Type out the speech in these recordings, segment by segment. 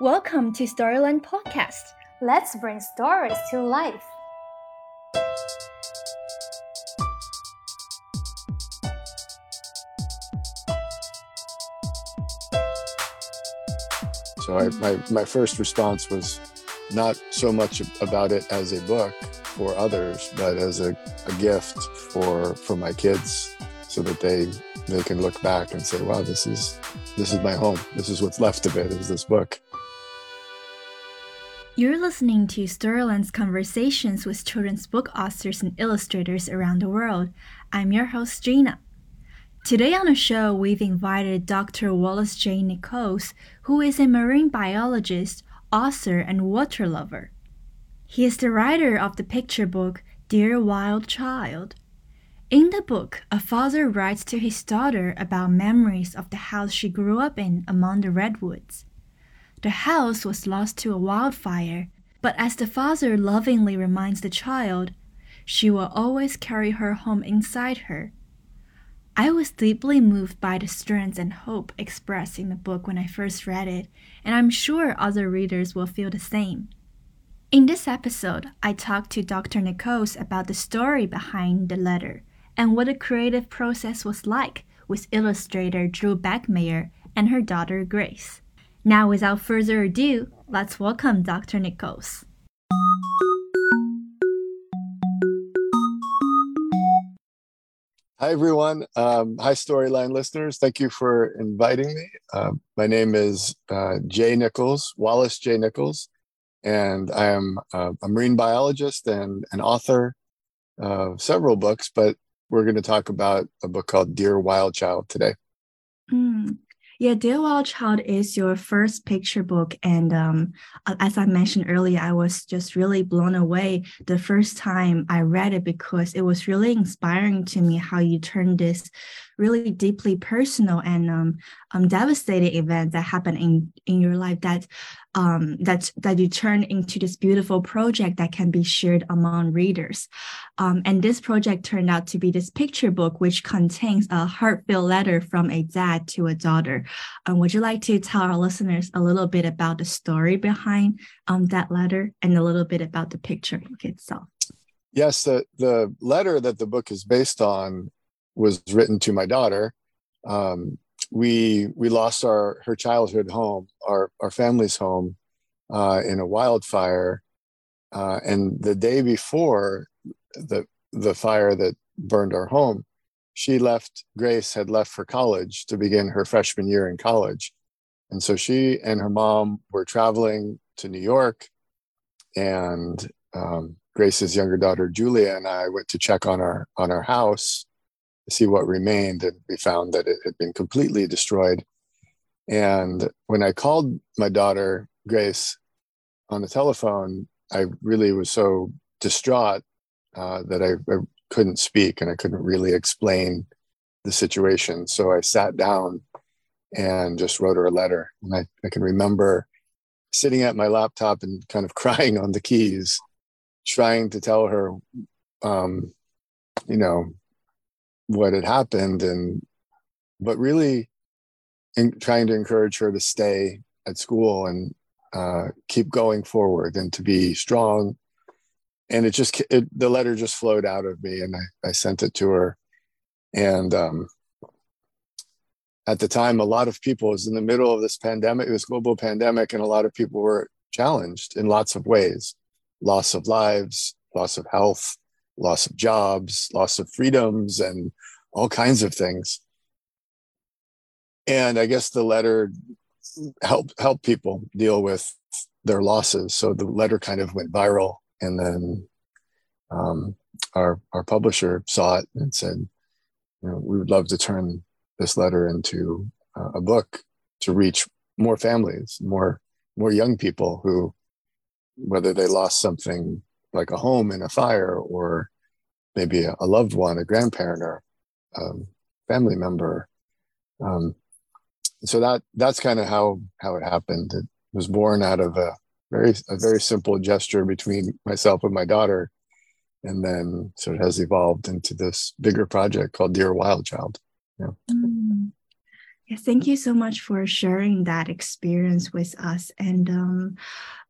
Welcome to Storyland Podcast. Let's bring stories to life. So I, my, my first response was not so much about it as a book for others, but as a, a gift for for my kids so that they they can look back and say, wow, this is this is my home. This is what's left of it is this book. You're listening to Storyland's conversations with children's book authors and illustrators around the world. I'm your host, Gina. Today on the show, we've invited Dr. Wallace J. Nichols, who is a marine biologist, author, and water lover. He is the writer of the picture book Dear Wild Child. In the book, a father writes to his daughter about memories of the house she grew up in among the redwoods. The house was lost to a wildfire, but as the father lovingly reminds the child, she will always carry her home inside her. I was deeply moved by the strength and hope expressed in the book when I first read it, and I'm sure other readers will feel the same. In this episode, I talked to Dr. Nichols about the story behind the letter and what the creative process was like with illustrator Drew Beckmeyer and her daughter Grace. Now, without further ado, let's welcome Dr. Nichols. Hi, everyone. Um, hi, Storyland listeners. Thank you for inviting me. Uh, my name is uh, Jay Nichols, Wallace J. Nichols, and I am uh, a marine biologist and an author of several books, but we're going to talk about a book called Dear Wild Child today. Yeah, Dear Wild Child is your first picture book. And um, as I mentioned earlier, I was just really blown away the first time I read it because it was really inspiring to me how you turned this really deeply personal and um, um, devastating event that happened in, in your life that um, that that you turn into this beautiful project that can be shared among readers. Um, and this project turned out to be this picture book, which contains a heartfelt letter from a dad to a daughter. Um, would you like to tell our listeners a little bit about the story behind um, that letter and a little bit about the picture book itself? Yes, the the letter that the book is based on was written to my daughter. Um, we we lost our her childhood home, our our family's home, uh, in a wildfire, uh, and the day before the the fire that burned our home, she left. Grace had left for college to begin her freshman year in college, and so she and her mom were traveling to New York, and um, Grace's younger daughter Julia and I went to check on our on our house see what remained, and we found that it had been completely destroyed. And when I called my daughter Grace on the telephone, I really was so distraught uh, that I, I couldn't speak and I couldn't really explain the situation. So I sat down and just wrote her a letter. And I, I can remember sitting at my laptop and kind of crying on the keys, trying to tell her, um, you know, what had happened and but really in trying to encourage her to stay at school and uh, keep going forward and to be strong. And it just it, the letter just flowed out of me and I, I sent it to her. And um, at the time a lot of people was in the middle of this pandemic it was global pandemic and a lot of people were challenged in lots of ways. Loss of lives loss of health loss of jobs, loss of freedoms, and all kinds of things. And I guess the letter helped help people deal with their losses. So the letter kind of went viral, and then um, our our publisher saw it and said, you know, we would love to turn this letter into uh, a book to reach more families, more more young people who, whether they lost something like a home in a fire or maybe a, a loved one, a grandparent or um, family member. Um, so that that's kind of how how it happened. It was born out of a very a very simple gesture between myself and my daughter, and then sort of has evolved into this bigger project called Dear Wild Child. Yeah. Mm. Thank you so much for sharing that experience with us. And um,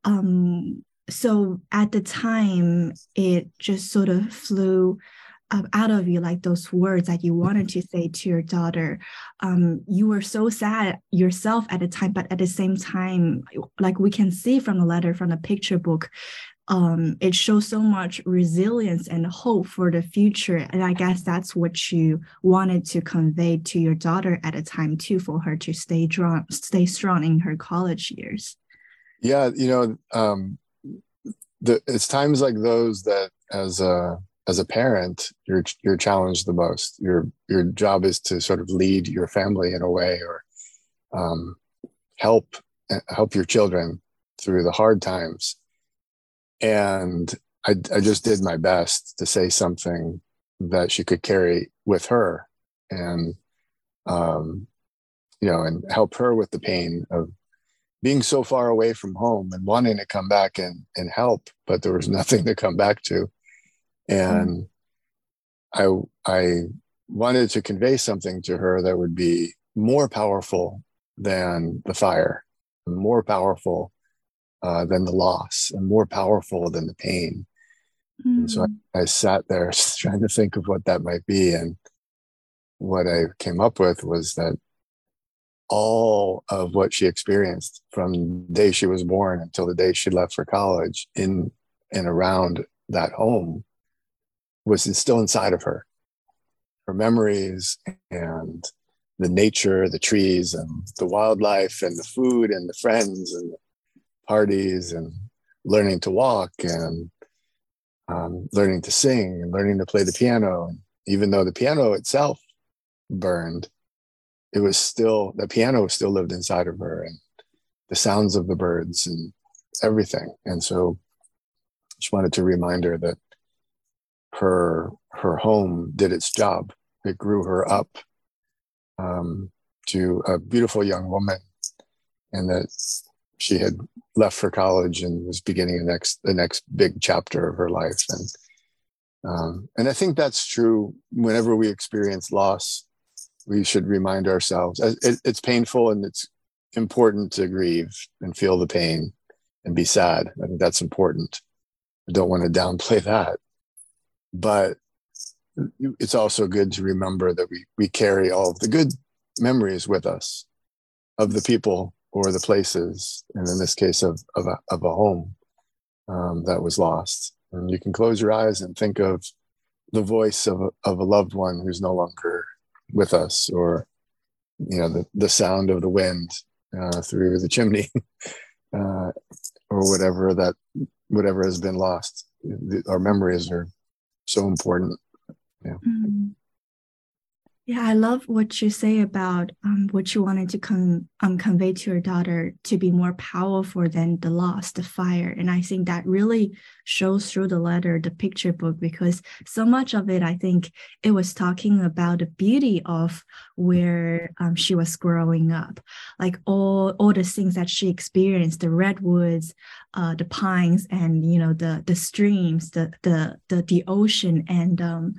um, so at the time, it just sort of flew out of you like those words that you wanted to say to your daughter. Um, you were so sad yourself at the time but at the same time like we can see from the letter from the picture book um, it shows so much resilience and hope for the future. And i guess that's what you wanted to convey to your daughter at a time too for her to stay strong stay strong in her college years. Yeah you know um, the, it's times like those that as a as a parent, you're you're challenged the most. Your your job is to sort of lead your family in a way, or um, help help your children through the hard times. And I I just did my best to say something that she could carry with her, and um, you know, and help her with the pain of being so far away from home and wanting to come back and and help, but there was nothing to come back to and i i wanted to convey something to her that would be more powerful than the fire more powerful uh, than the loss and more powerful than the pain mm. and so I, hmm. I sat there trying to think of what that might be and what i came up with was that all of what she experienced from the day she was born until the day she left for college in and around that home was still inside of her. Her memories and the nature the trees and the wildlife and the food and the friends and the parties and learning to walk and um, learning to sing and learning to play the piano. Even though the piano itself burned it was still the piano still lived inside of her and the sounds of the birds and everything. And so just wanted to remind her that her her home did its job. It grew her up um, to a beautiful young woman, and that she had left for college and was beginning the next the next big chapter of her life. And um, and I think that's true. Whenever we experience loss, we should remind ourselves it, it's painful and it's important to grieve and feel the pain and be sad. I think that's important. I don't want to downplay that but it's also good to remember that we we carry all the good memories with us of the people or the places, and in this case of of a, of a home um, that was lost. And you can close your eyes and think of the voice of of a loved one who's no longer with us, or you know the the sound of the wind uh, through the chimney, uh, or whatever that whatever has been lost. Our memories are so important. Yeah. Mm-hmm. Yeah, I love what you say about um, what you wanted to con- um, convey to your daughter to be more powerful than the loss, the fire. And I think that really shows through the letter, the picture book, because so much of it, I think it was talking about the beauty of where um, she was growing up, like all all the things that she experienced, the redwoods, uh, the pines, and you know the the streams, the the the the ocean, and um,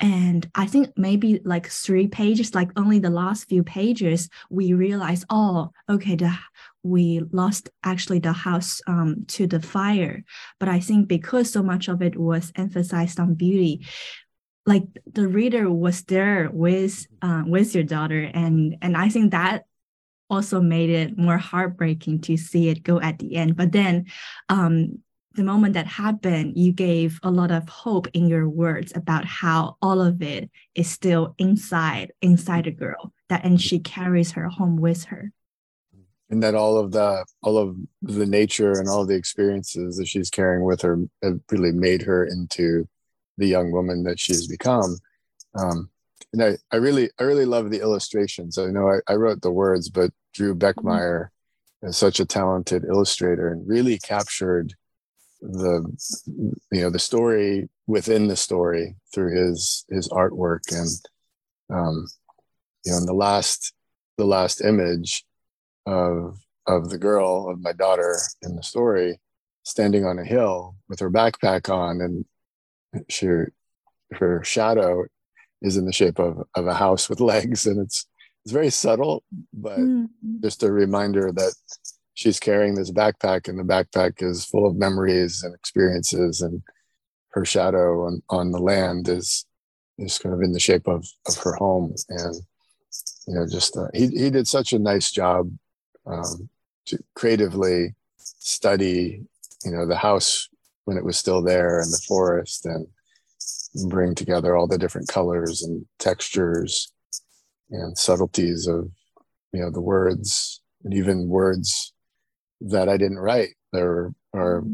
and I think maybe like three pages, like only the last few pages, we realize, oh, okay, the, we lost actually the house um, to the fire. But I think because so much of it was emphasized on beauty, like the reader was there with uh, with your daughter, and and I think that also made it more heartbreaking to see it go at the end. But then um, the moment that happened, you gave a lot of hope in your words about how all of it is still inside, inside a girl that and she carries her home with her. And that all of the all of the nature and all the experiences that she's carrying with her have really made her into the young woman that she's become. Um, and I, I really I really love the illustrations. I know I, I wrote the words, but Drew Beckmeyer is such a talented illustrator and really captured the you know the story within the story through his his artwork and um you know in the last the last image of of the girl of my daughter in the story standing on a hill with her backpack on and she her shadow is in the shape of of a house with legs and it's it's very subtle, but mm-hmm. just a reminder that she's carrying this backpack, and the backpack is full of memories and experiences, and her shadow on, on the land is is kind of in the shape of of her home, and you know, just uh, he he did such a nice job um, to creatively study, you know, the house when it was still there and the forest and bring together all the different colors and textures and subtleties of you know the words and even words that I didn't write are are,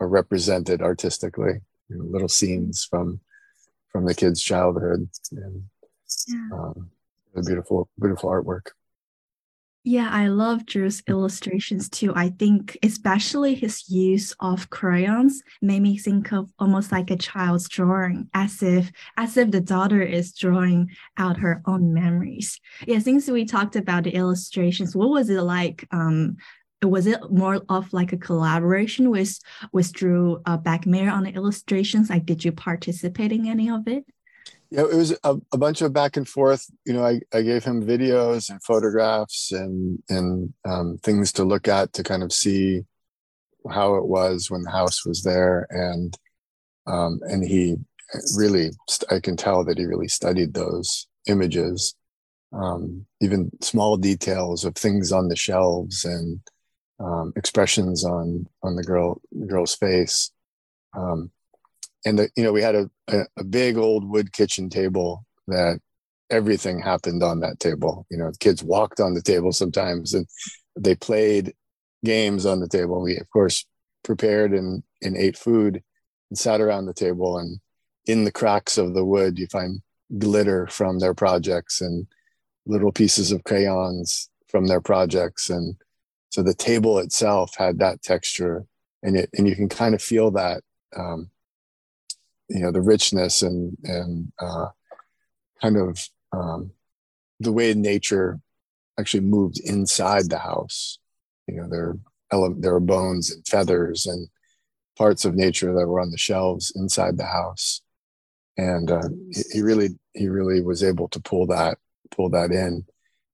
are represented artistically you know, little scenes from from the kids childhood and yeah. um, a beautiful beautiful artwork yeah, I love Drew's illustrations too. I think especially his use of crayons made me think of almost like a child's drawing, as if as if the daughter is drawing out her own memories. Yeah, since we talked about the illustrations, what was it like? Um, was it more of like a collaboration with with Drew uh, Beckmeyer on the illustrations? Like, did you participate in any of it? yeah, it was a, a, bunch of back and forth. You know, I, I gave him videos and photographs and and um, things to look at to kind of see how it was when the house was there, and um, and he really, I can tell that he really studied those images, um, even small details of things on the shelves and um, expressions on on the girl the girl's face. Um, and the, you know we had a, a, a big old wood kitchen table that everything happened on that table. You know kids walked on the table sometimes and they played games on the table. We of course prepared and, and ate food and sat around the table. And in the cracks of the wood you find glitter from their projects and little pieces of crayons from their projects. And so the table itself had that texture and it and you can kind of feel that um, you know the richness and and uh, kind of um, the way nature actually moved inside the house. You know, there ele- there were bones and feathers and parts of nature that were on the shelves inside the house, and uh, he, he really he really was able to pull that pull that in,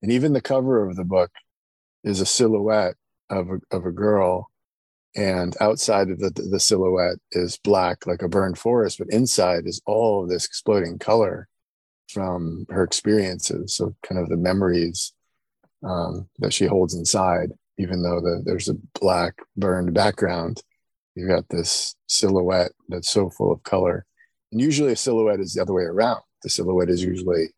and even the cover of the book is a silhouette of a, of a girl and outside of the, the silhouette is black like a burned forest but inside is all of this exploding color from her experiences so kind of the memories um, that she holds inside even though the, there's a black burned background. You've got this silhouette that's so full of color. And usually a silhouette is the other way around. The silhouette is usually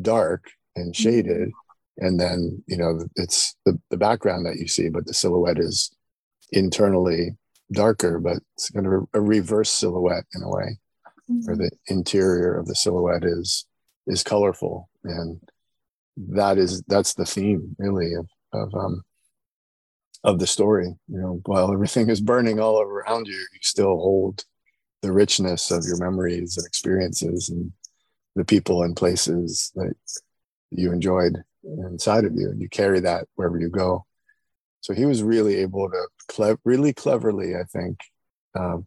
dark and shaded and then you know it's the, the background that you see but the silhouette is internally darker, but it's kind of a, reverse silhouette in a way, mm-hmm. where the interior of the silhouette is is colorful, and that is that's the theme really of of um of the story. You know, while everything is burning all around you, you still hold the richness of your memories and experiences and the people and places that you enjoyed inside of you and you carry that wherever you go so he was really able to cle- really cleverly, I think, um,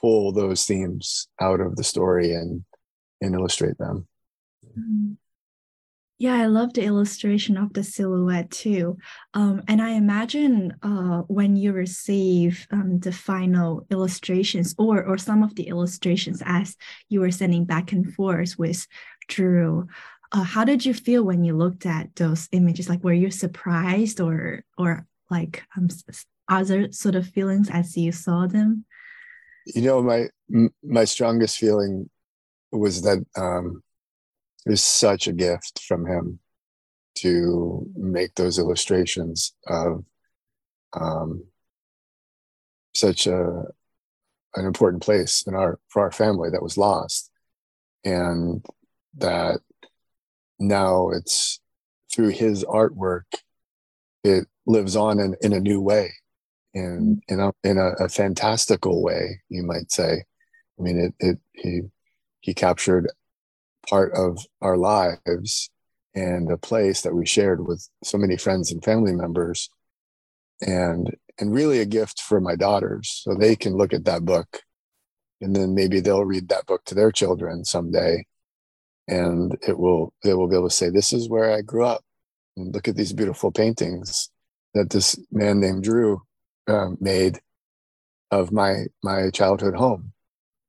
pull those themes out of the story and and illustrate them. Mm-hmm. Yeah, I love the illustration of the silhouette too. Um, and I imagine uh, when you receive um, the final illustrations or or some of the illustrations as you were sending back and forth with Drew, uh, how did you feel when you looked at those images? Like, were you surprised or or like um, other sort of feelings as you saw them? You know, my my strongest feeling was that um, it was such a gift from him to make those illustrations of um, such a an important place in our for our family that was lost and that now it's through his artwork it lives on in, in a new way in mm-hmm. in a in a, a fantastical way you might say. I mean it it he he captured part of our lives and a place that we shared with so many friends and family members and and really a gift for my daughters. So they can look at that book and then maybe they'll read that book to their children someday and it will they will be able to say this is where i grew up. And look at these beautiful paintings that this man named drew um, made of my my childhood home.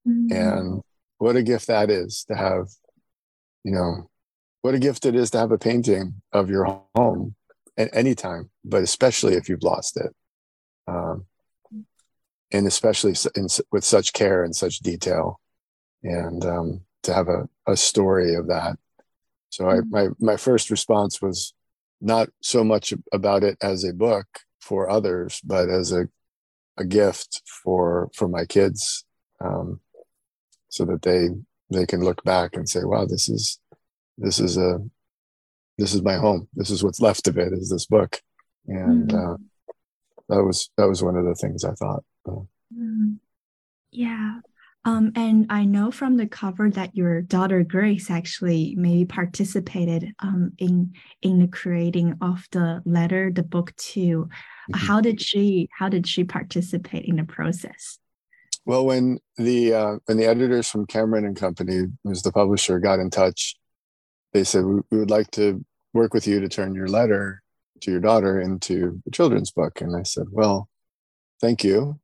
Mm-hmm. and what a gift that is to have you know what a gift it is to have a painting of your home at any time but especially if you've lost it. Um, and especially in, with such care and such detail. And um, to have a, a story of that so I, mm-hmm. my my first response was not so much about it as a book for others but as a a gift for for my kids um, so that they they can look back and say wow this is this is a this is my home this is what's left of it is this book and mm-hmm. uh, that was that was one of the things i thought mm-hmm. yeah um, and I know from the cover that your daughter Grace actually maybe participated um, in in the creating of the letter, the book too. Mm-hmm. How did she How did she participate in the process? Well, when the uh, when the editors from Cameron and Company, who's the publisher, got in touch, they said we, we would like to work with you to turn your letter to your daughter into a children's book. And I said, well, thank you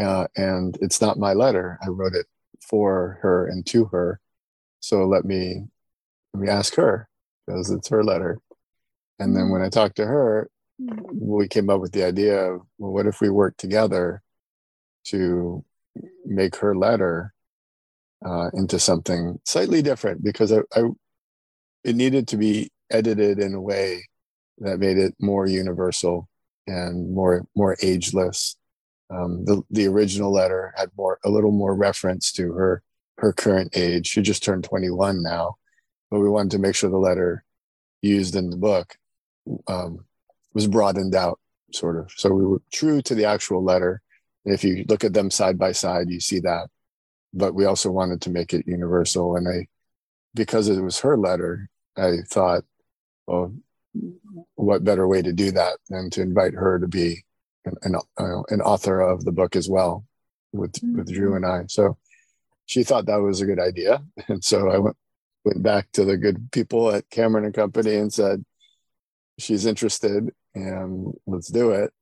uh, and it's not my letter. I wrote it for her and to her. So let me let me ask her because it's her letter. And then when I talked to her, we came up with the idea of well, what if we work together to make her letter uh, into something slightly different because I, I it needed to be edited in a way that made it more universal and more more ageless um, the the original letter had more a little more reference to her her current age. She just turned 21 now, but we wanted to make sure the letter used in the book um, was broadened out, sort of. So we were true to the actual letter. and If you look at them side by side, you see that. But we also wanted to make it universal, and I, because it was her letter, I thought, well, what better way to do that than to invite her to be an, uh, an author of the book as well with mm-hmm. with Drew and I. So she thought that was a good idea, and so I went went back to the good people at Cameron and Company and said she's interested and let's do it.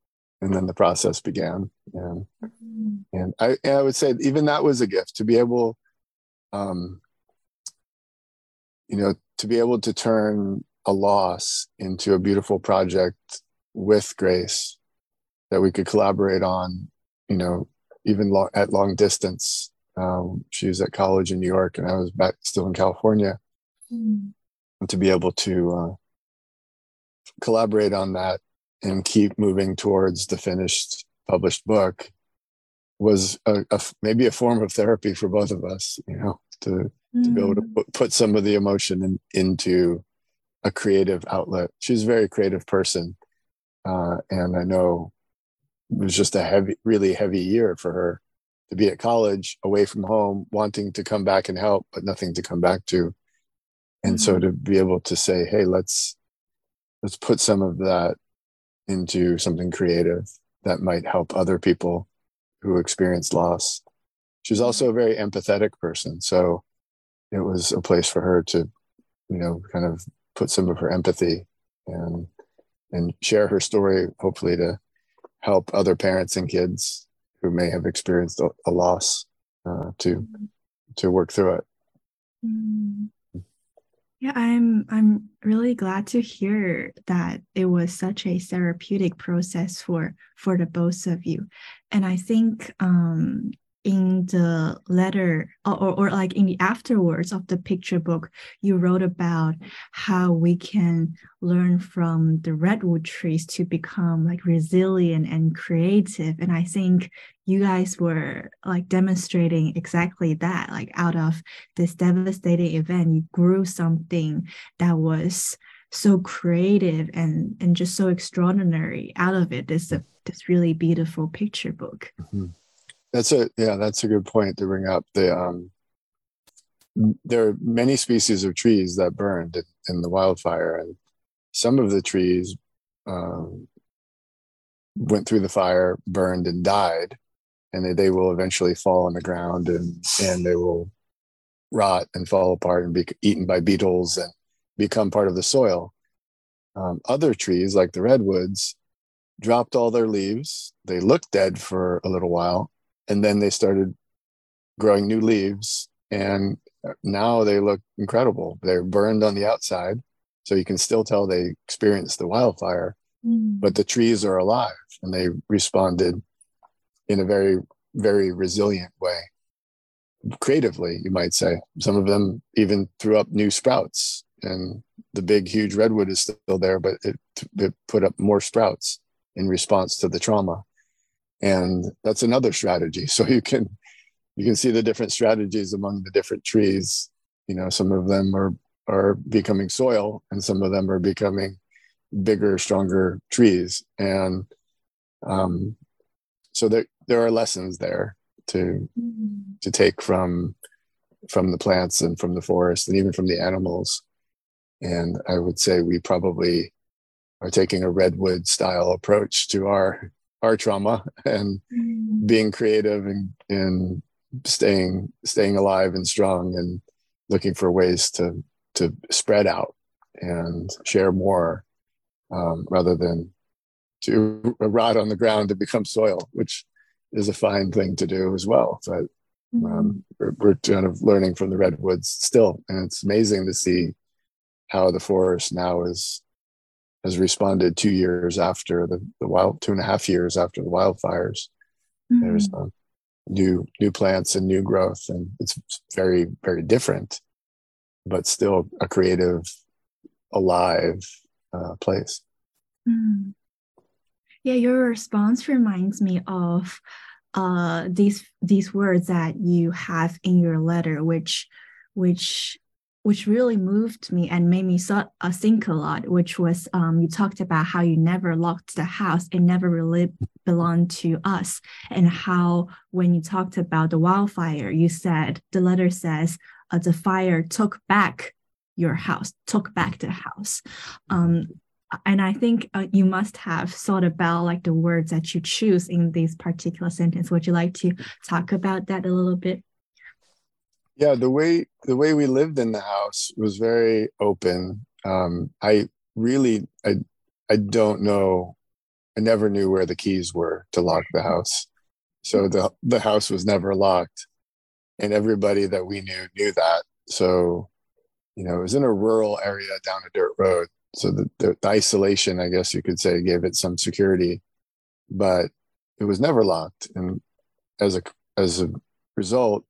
And then the process began, and mm-hmm. and I and I would say even that was a gift to be able, um, you know, to be able to turn a loss into a beautiful project with Grace that we could collaborate on, you know, even lo- at long distance. Um, she was at college in New York and I was back still in California. Mm. And to be able to uh, collaborate on that and keep moving towards the finished published book was a, a, maybe a form of therapy for both of us, you know, to, mm. to be able to mm. put, put some of the emotion in, into a creative outlet. She's a very creative person. Uh, and I know was just a heavy, really heavy year for her to be at college, away from home, wanting to come back and help, but nothing to come back to. And mm-hmm. so to be able to say, hey, let's let's put some of that into something creative that might help other people who experience loss. She's mm-hmm. also a very empathetic person. So it was a place for her to, you know, kind of put some of her empathy and and share her story, hopefully to help other parents and kids who may have experienced a, a loss uh, to to work through it. Mm. Yeah, I'm I'm really glad to hear that it was such a therapeutic process for for the both of you. And I think um in the letter or, or, like in the afterwards of the picture book you wrote about how we can learn from the redwood trees to become like resilient and creative. And i think you guys were like demonstrating exactly that. Like out of this devastating event you grew something that was so creative and and just so extraordinary out of it this this really beautiful picture book. Mm-hmm. That's a yeah, that's a good point to bring up. The um, there are many species of trees that burned in, the wildfire, and some of the trees um, went through the fire, burned, and died, and they, they will eventually fall on the ground, and and they will rot and fall apart and be eaten by beetles and become part of the soil. Um, other trees, like the redwoods, dropped all their leaves. They looked dead for a little while, and then they started growing new leaves. And now they look incredible. They're burned on the outside, so you can still tell they experienced the wildfire, mm. but the trees are alive and they responded in a very, very resilient way. Creatively, you might say. Some of them even threw up new sprouts, and the big, huge redwood is still there, but it, it put up more sprouts in response to the trauma. And that's another strategy. So you can you can see the different strategies among the different trees. You know, some of them are are becoming soil, and some of them are becoming bigger, stronger trees. And um, so there there are lessons there to mm-hmm. to take from from the plants and from the forest and even from the animals. And I would say we probably are taking a redwood style approach to our our trauma and mm. being creative and, and staying staying alive and strong and looking for ways to to spread out and share more um, rather than to rot on the ground to become soil, which is a fine thing to do as well. But um, mm-hmm. we're, we're kind of learning from the redwoods still, and it's amazing to see how the forest now is has responded two years after the, the wild two and a half years after the wildfires. Mm-hmm. There's um, new new plants and new growth, and it's very very different, but still a creative, alive uh, place. Mm-hmm. Yeah, your response reminds me of uh, these these words that you have in your letter, which which which really moved me and made me so, uh, think a lot, which was um, you talked about how you never locked the house. It never really belonged to us. And how, when you talked about the wildfire, you said, the letter says, uh, the fire took back your house, took back the house. Um, and I think uh, you must have thought about like the words that you choose in this particular sentence. Would you like to talk about that a little bit? Yeah the way the way we lived in the house was very open. Um, i really i i don't know. I never knew where the keys were to lock the house. So the the house was never locked. And everybody that we knew knew that. So you know it was in a rural area down a dirt road. So the, the, the isolation i guess you could say gave it some security. But it was never locked. And as a as a result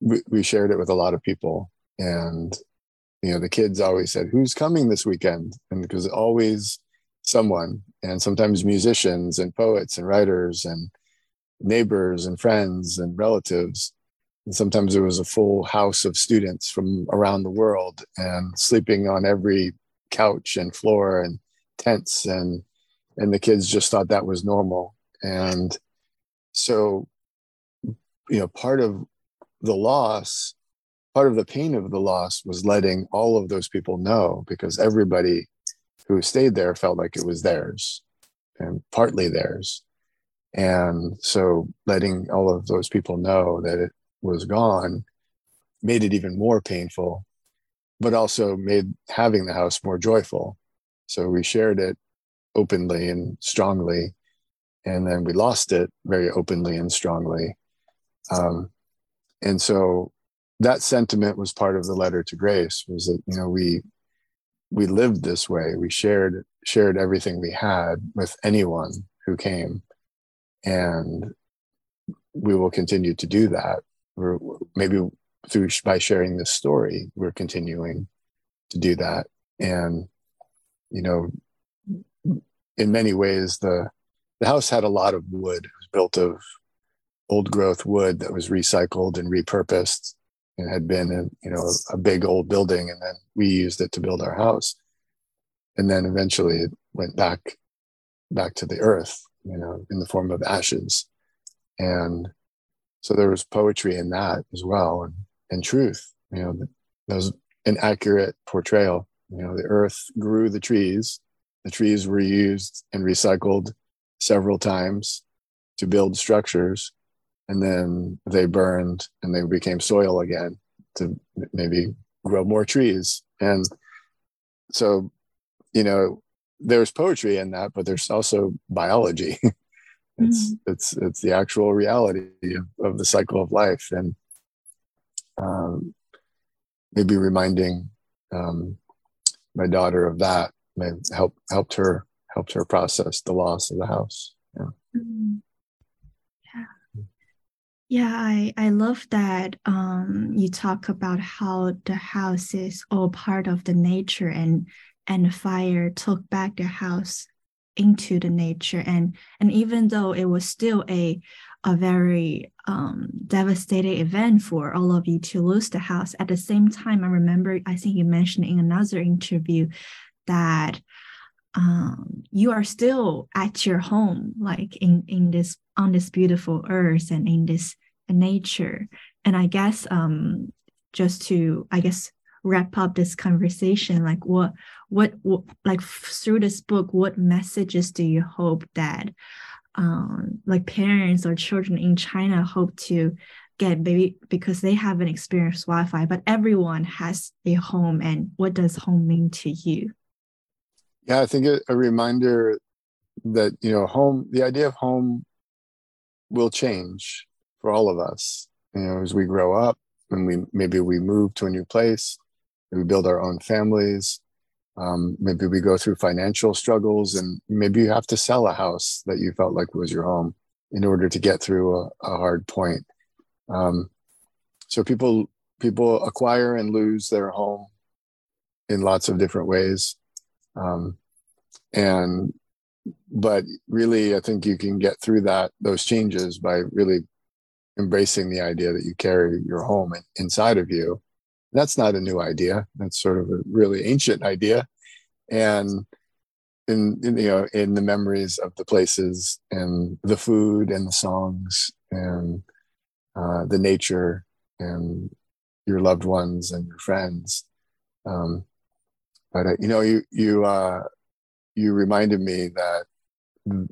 we, we shared it with a lot of people. And you know the kids always said who's coming this weekend? And because always someone and sometimes musicians and poets and writers and neighbors and friends and relatives. And sometimes it was a full house of students from around the world and sleeping on every couch and floor and tents. And and the kids just thought that was normal. And so you know part of the loss, part of the pain of the loss was letting all of those people know because everybody who stayed there felt like it was theirs and partly theirs. And so letting all of those people know that it was gone made it even more painful, but also made having the house more joyful. So we shared it openly and strongly. And then we lost it very openly and strongly. Um, and so that sentiment was part of the letter to grace was that you know we we lived this way. We shared shared everything we had with anyone who came. And we will continue to do that. We're maybe through by sharing this story we're continuing to do that. And you know in many ways the the house had a lot of wood. It was built of old growth wood that was recycled and repurposed and had been in you know a big old building and then we used it to build our house. And then eventually it went back back to the earth you know in the form of ashes. And so there was poetry in that as well and, and truth you know that was an accurate portrayal. You know the earth grew the trees. The trees were used and recycled several times to build structures and then they burned and they became soil again to maybe grow more trees and so you know there's poetry in that but there's also biology it's mm-hmm. it's it's the actual reality of, of the cycle of life and um, maybe reminding um, my daughter of that may help helped her helped her process the loss of the house yeah mm-hmm. Yeah i i love that um you talk about how the house is all part of the nature and and the fire took back the house into the nature. And and even though it was still a a very um, devastating event for all of you to lose the house at the same time i remember i think you mentioned in another interview that um, you are still at your home like in in this on this beautiful earth and in this nature. And i guess um just to i guess wrap up this conversation like what what, what like through this book what messages do you hope that um, like parents or children in china hope to get? Maybe because they haven't experienced wildfire but everyone has a home and what does home mean to you yeah i think a, a reminder that you know home the idea of home will change for all of us. You know as we grow up and we maybe we move to a new place we build our own families um, maybe we go through financial struggles and maybe you have to sell a house that you felt like was your home in order to get through a, a hard point. Um, so people people acquire and lose their home in lots of different ways um, and but really i think you can get through that those changes by really embracing the idea that you carry your home inside of you that's not a new idea. That's sort of a really ancient idea. And in, in, you know in the memories of the places and the food and the songs and uh, the nature and your loved ones and your friends um, but uh, you know you you uh, you reminded me that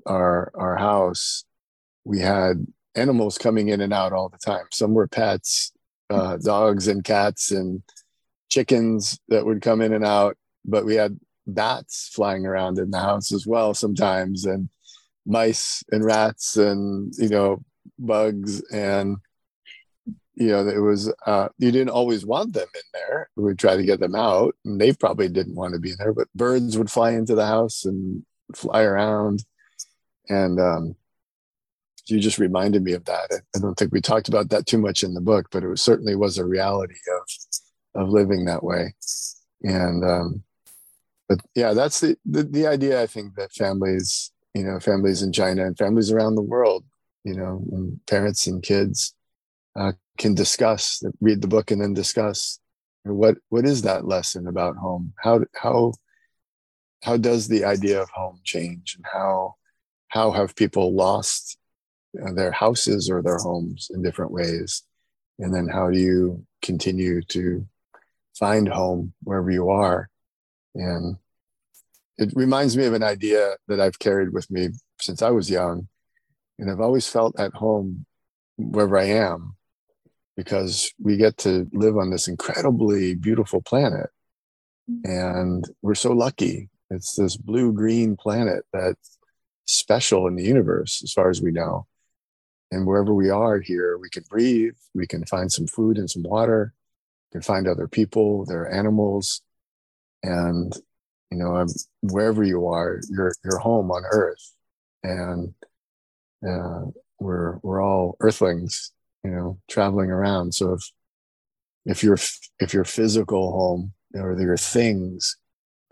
our our house we had animals coming in and out all the time some were pets uh, dogs and cats and chickens that would come in and out. But we had bats flying around in the house as well sometimes, and mice and rats and you know bugs and you know it was uh, you didn't always want them in there we'd try to get them out and they probably didn't want to be there but birds would fly into the house and fly around and um, you just reminded me of that. I don't think we talked about that too much in the book, but it was, certainly was a reality of of living that way. And um, but yeah, that's the, the the idea. I think that families, you know, families in China and families around the world, you know, and parents and kids uh, can discuss, read the book, and then discuss what what is that lesson about home? How how how does the idea of home change, and how how have people lost uh, their houses or their homes in different ways? And then how do you continue to find home wherever you are? And it reminds me of an idea that i've carried with me since i was young. And i've always felt at home wherever i am because we get to live on this incredibly beautiful planet. And we're so lucky. It's this blue green planet that's special in the universe as far as we know. And wherever we are here, we can breathe, we can find some food and some water, we can find other people, there are animals. And, you know, wherever you are, you're, you're home on earth. And uh, we're, we're all earthlings, you know, traveling around. So if, if your, if your physical home or your things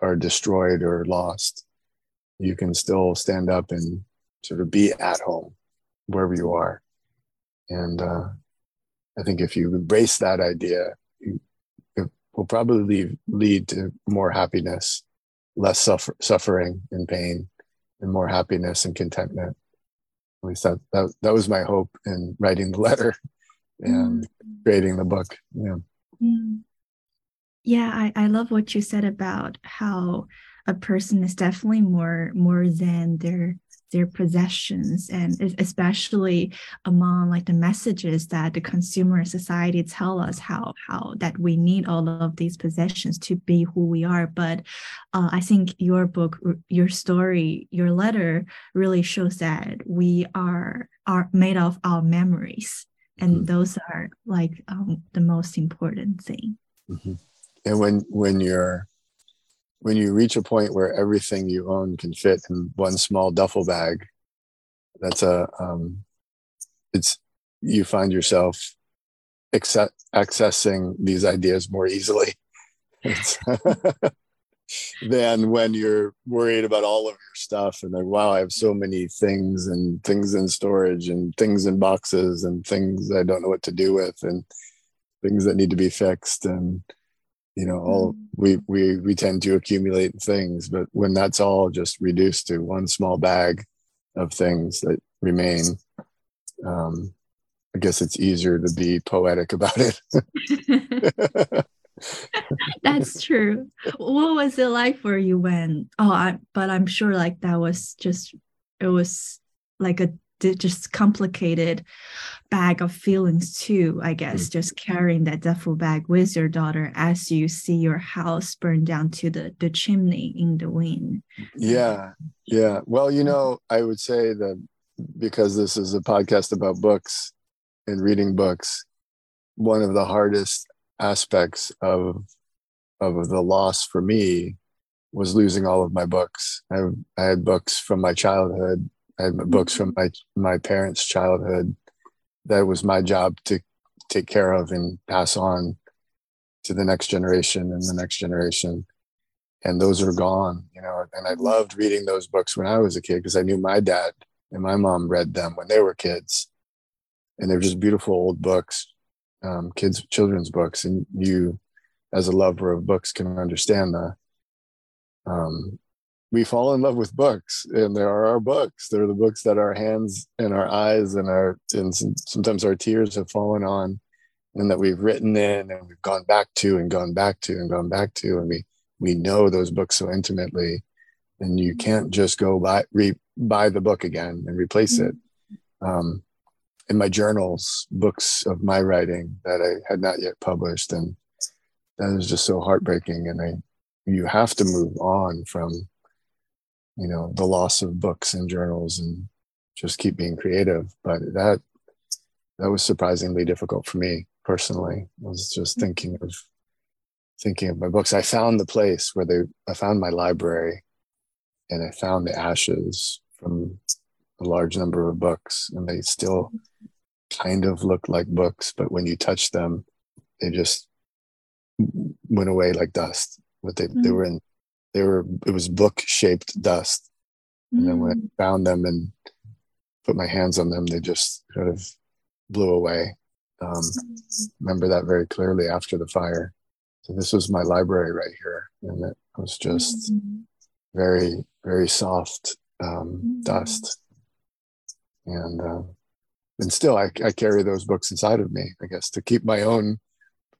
are destroyed or lost, you can still stand up and sort of be at home wherever you are. And uh, I think if you embrace that idea, it will probably lead, to more happiness, less suffer, suffering and pain, and more happiness and contentment. At least that, that, that was my hope in writing the letter and mm. creating the book. Yeah. Mm. Yeah, I, I love what you said about how a person is definitely more more than their their possessions and especially among like the messages that the consumer society tell us how how that we need all of these possessions to be who we are but uh, i think your book your story your letter really shows that we are are made of our memories and mm-hmm. those are like um, the most important thing mm-hmm. and when when you're when you reach a point where everything you own can fit in one small duffel bag, that's a um, it's you find yourself accept, accessing these ideas more easily than when you're worried about all of your stuff and like wow i have so many things and things in storage and things in boxes and things i don't know what to do with and things that need to be fixed and you know all mm. we we we tend to accumulate things but when that's all just reduced to one small bag of things that remain um i guess it's easier to be poetic about it that's true what was it like for you when oh I, but i'm sure like that was just it was like a just complicated bag of feelings too i guess mm. just carrying that duffel bag with your daughter as you see your house burn down to the the chimney in the wind. Yeah yeah. Well you know i would say that because this is a podcast about books and reading books one of the hardest aspects of of the loss for me was losing all of my books. I, I had books from my childhood I had books from my my parents' childhood. That was my job to take care of and pass on to the next generation and the next generation. And those are gone, you know. And I loved reading those books when I was a kid because I knew my dad and my mom read them when they were kids, and they're just beautiful old books, um, kids children's books. And you, as a lover of books, can understand the um, we fall in love with books and there are our books. They're the books that our hands and our eyes and our and sometimes our tears have fallen on and that we've written in and we've gone back to and gone back to and gone back to and we we know those books so intimately. And you can't just go buy re, buy the book again and replace it. Um, in my journals books of my writing that i had not yet published and that is just so heartbreaking and i you have to move on from you know the loss of books and journals and just keep being creative but that that was surprisingly difficult for me personally I was just mm-hmm. thinking of thinking of my books i found the place where they i found my library and i found the ashes from a large number of books and they still kind of look like books but when you touch them they just went away like dust but they, mm-hmm. they were in they were it was book shaped dust and mm. then when i mm. found them and put my hands on them they just sort of blew away um, remember that very clearly after the fire so this was my library right here and it was just mm. very very soft um, mm. dust and uh, and still I, I carry those books inside of me i guess to keep my own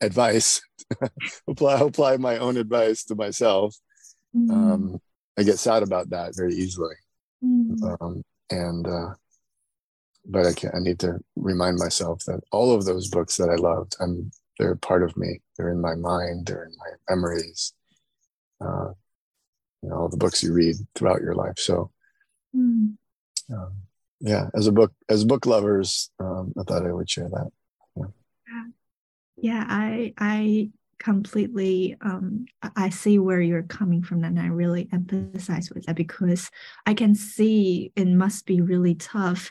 advice apply apply my own advice to myself Mm. Um, I get sad about that very easily. Mm. Um, and, uh, but I can't, I need to remind myself that all of those books that I loved, I'm, they're part of me. They're in my mind. They're in my memories. Uh, you know, all the books you read throughout your life. So, mm. um, yeah, as a book, as book lovers, um, I thought I would share that. Yeah. yeah, I, I completely um, i see where you're coming from and i really empathize with that because i can see it must be really tough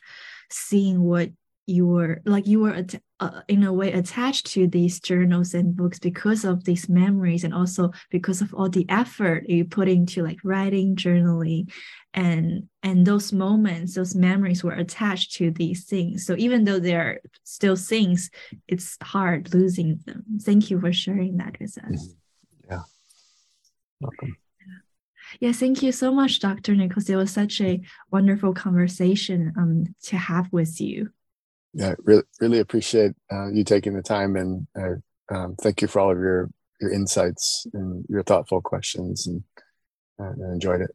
seeing what you were like you were uh, in a way attached to these journals and books because of these memories and also because of all the effort you put into like writing journaling and and those moments those memories were attached to these things so even though they're still things it's hard losing them thank you for sharing that with us mm-hmm. yeah welcome yeah, thank you so much, Dr. Nichols. It was such a wonderful conversation um, to have with you yeah, really, really appreciate uh, you taking the time and uh, um, thank you for all of your your insights and your thoughtful questions and, uh, and enjoyed it.